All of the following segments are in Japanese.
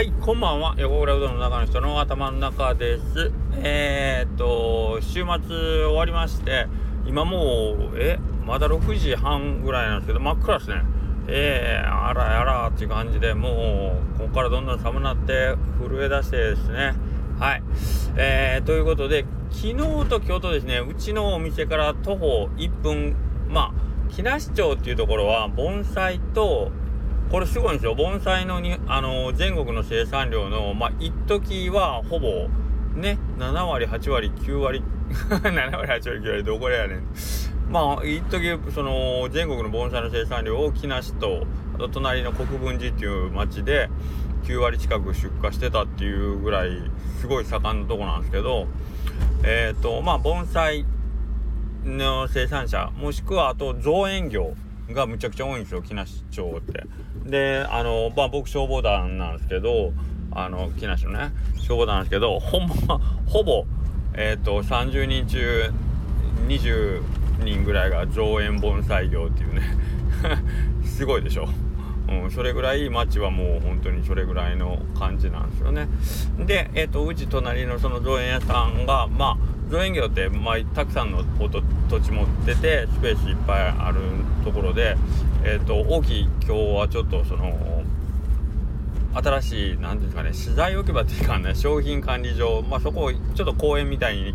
はい、こんばんは。横倉うどんの中の人の頭の中です。えー、っと、週末終わりまして、今もう、え、まだ6時半ぐらいなんですけど、真っ暗ですね。えー、あらあらっていう感じで、もう、ここからどんどん寒なって震え出してですね。はい。えー、ということで、昨日と今日とですね、うちのお店から徒歩1分、まあ、木梨町っていうところは、盆栽と、これすごいんですよ。盆栽のに、あの、全国の生産量の、まあ、一時はほぼ、ね、7割、8割、9割、7割、8割、9割、どこやねん。まあ、一時その、全国の盆栽の生産量を木梨と、あと隣の国分寺っていう町で、9割近く出荷してたっていうぐらい、すごい盛んなとこなんですけど、えっ、ー、と、まあ、盆栽の生産者、もしくは、あと造園業、がむちゃくちゃ多いんですよ木梨町ってであのまあ僕消防団なんですけどあの木梨のね消防団なんですけどほんまほぼえ、ー、と30人中20人ぐらいが造園盆栽業っていうね すごいでしょうん、それぐらい町はもう本当にそれぐらいの感じなんですよね。で、え、ー、と、うち隣のその造園屋さんが、まあ、造園業って、まあ、たくさんの土地持っててスペースいっぱいあるところで、えーと、大きい今日はちょっとその新しい何ていうんですかね資材置き場っていうかね商品管理場、まあ、そこをちょっと公園みたいに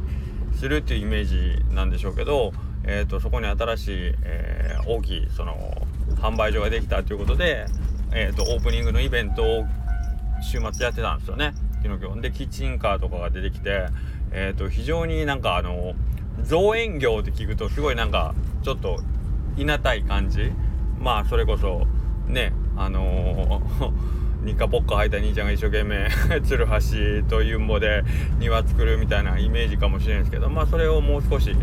するっていうイメージなんでしょうけど、えーと、そこに新しい、えー、大きいその販売所ができたということで、えーと、オープニングのイベントを週末やってたんですよね。昨日今日。でキッチンカーとかが出てきてえーと、非常になんかあの造園業って聞くとすごいなんかちょっといなたい感じまあそれこそねあのー、ニカポッカ履いた兄ちゃんが一生懸命ツルハシとユンボで庭作るみたいなイメージかもしれないですけどまあそれをもう少し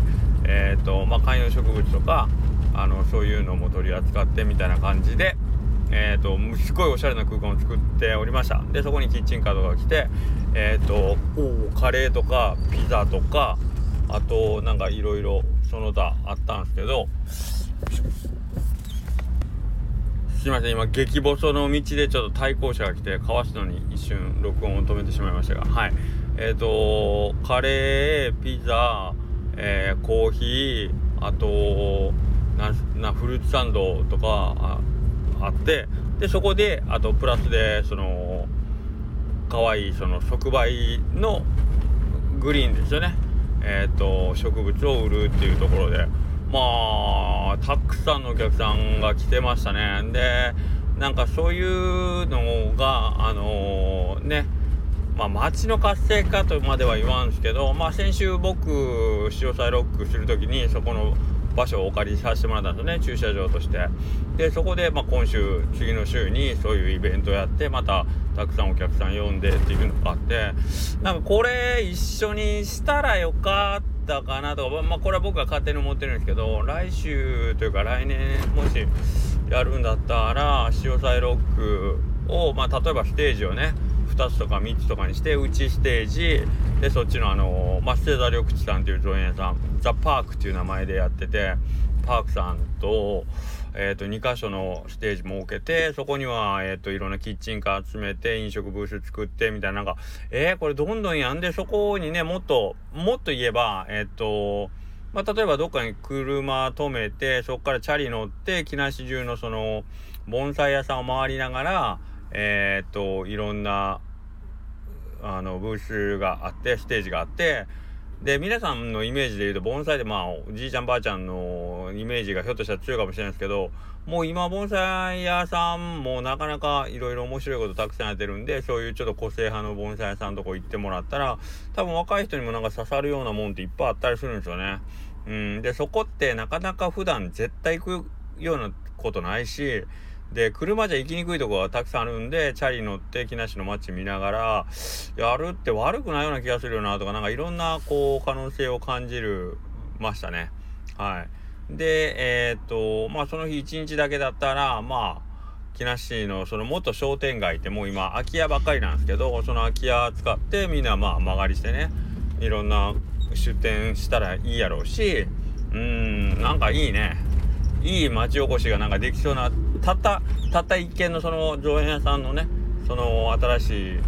えっ、ー、とまあ観葉植物とかあのそういうのも取り扱ってみたいな感じでえーと、すごいおしゃれな空間を作っておりました。でそこにキッチンカーとか来てえっ、ー、とカレーとかピザとかあとなんかいろいろその他あったんですけどすいません。今激細の道でちょっと対向車が来てかわすのに一瞬録音を止めてしまいましたが。はい。えっ、ー、とカレーピザ、えー、コーヒーあとなフルーツサンドとかあって。でそこであとプラスでその可愛いその触媒のグリーンですよね。えっ、ー、と植物を売るっていうところで。まあたくさんのお客さんが来てましたね。でなんかそういうのがあのー、ねまあ、街の活性化とまでは言わんですけど、まあ、先週僕潮騒ロックする時にそこの場所をお借りさせてもらったんですね。駐車場として。でそこで、まあ、今週次の週にそういうイベントをやってまたたくさんお客さん呼んでっていうのがあってなんかこれ一緒にしたらよかったたかなとかまあこれは僕が勝手に思ってるんですけど来週というか来年もしやるんだったら潮騒ロックを、まあ、例えばステージをね2つとか3つとかにして内ステージでそっちのあのマステザ緑地さんっていう造園屋さんザ・パークっていう名前でやっててパークさんと,、えーと、2箇所のステージ設けてそこには、えーと、いろんなキッチンカー集めて飲食ブース作ってみたいななんかえー、これどんどんやんでそこにねもっともっと言えばえっ、ー、とまあ、例えばどっかに車止めてそこからチャリ乗って木梨中のその盆栽屋さんを回りながらえー、っといろんなあのブースがあってステージがあってで皆さんのイメージで言うと盆栽でまあおじいちゃんばあちゃんのイメージがひょっとしたら強いかもしれないですけどもう今盆栽屋さんもなかなかいろいろ面白いことたくさんやってるんでそういうちょっと個性派の盆栽屋さんとこ行ってもらったら多分若い人にもなんか刺さるようなもんっていっぱいあったりするんですよね。うん、でそこってなかなか普段絶対行くようなことないしで、車じゃ行きにくいとこがたくさんあるんで、チャリ乗って木梨の街見ながら、やるって悪くないような気がするよなとか、なんかいろんなこう可能性を感じるましたね。はい。で、えー、っと、まあその日一日だけだったら、まあ、木梨のその元商店街ってもう今空き家ばっかりなんですけど、その空き家使ってみんなまあ曲がりしてね、いろんな出店したらいいやろうし、うーん、なんかいいね。いい町おこしがなんかできそうなたったたった一軒のその造園屋さんのねその新しい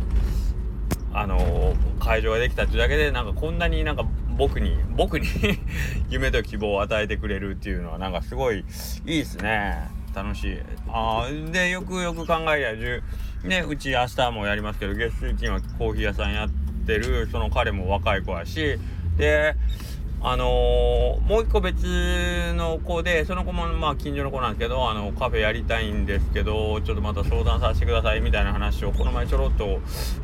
あの会場ができたっていうだけでなんかこんなになんか僕に僕に 夢と希望を与えてくれるっていうのはなんかすごいいいですね。楽しい。あでよくよく考えりゃねうち明日もやりますけど月水金はコーヒー屋さんやってるその彼も若い子やしであのー、もう一個別の子でその子もまあ近所の子なんですけどあのカフェやりたいんですけどちょっとまた相談させてくださいみたいな話をこの前ちょろっと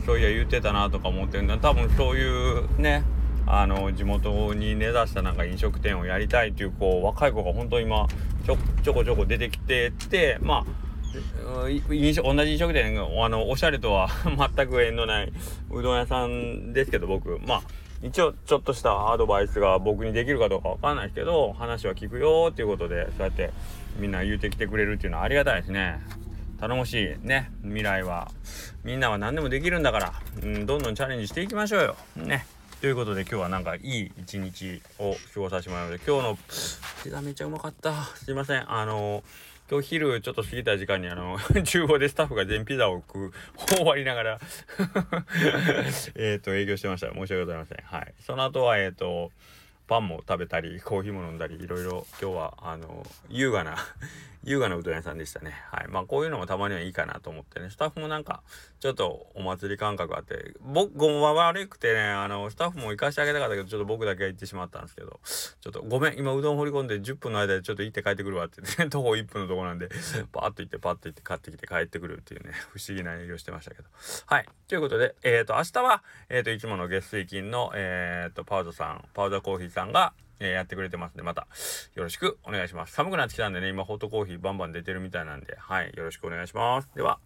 そういや言ってたなとか思ってるんだ。多分そういうねあの地元に根ざしたなんか飲食店をやりたいっていうこう若い子が本当今ちょちょこちょこ出てきてってまあ飲食同じ飲食店あのおしゃれとは 全く縁のないうどん屋さんですけど僕。まあ一応ちょっとしたアドバイスが僕にできるかどうかわかんないですけど話は聞くよっていうことでそうやってみんな言うてきてくれるっていうのはありがたいですね。頼もしいね。未来はみんなは何でもできるんだから、うん、どんどんチャレンジしていきましょうよ。ね。ということで今日はなんかいい一日を過ごさせてもらうので今日のピザめっちゃうまかった。すいません。あの今日昼ちょっと過ぎた時間にあの 厨房でスタッフが全ピザを食う頬張りながら。えっと営業してました。申し訳ございません。はい。その後はえっ、ー、とパンも食べたりコーヒーも飲んだりいろいろ今日はあの優雅な優雅なうどん屋さんでしたね。はい。まあこういうのもたまにはいいかなと思ってね。スタッフもなんかちょっとお祭り感覚あって僕は悪くてねあのスタッフも行かしてあげたかったけどちょっと僕だけ行ってしまったんですけどちょっとごめん今うどん掘り込んで10分の間でちょっと行って帰ってくるわってって、ね、徒歩1分のとこなんでパーッと行ってパッと行って買ってきて帰ってくるっていうね不思議な営業してましたけど。はい。ということでえっ、ー、と明日はえっ、ー、といつもの月水金のえっ、ー、とパウダさんパウダーコーヒーさんがえー、やってくれてますんで、またよろしくお願いします。寒くなってきたんでね、今ホットコーヒーバンバン出てるみたいなんで、はい、よろしくお願いします。では、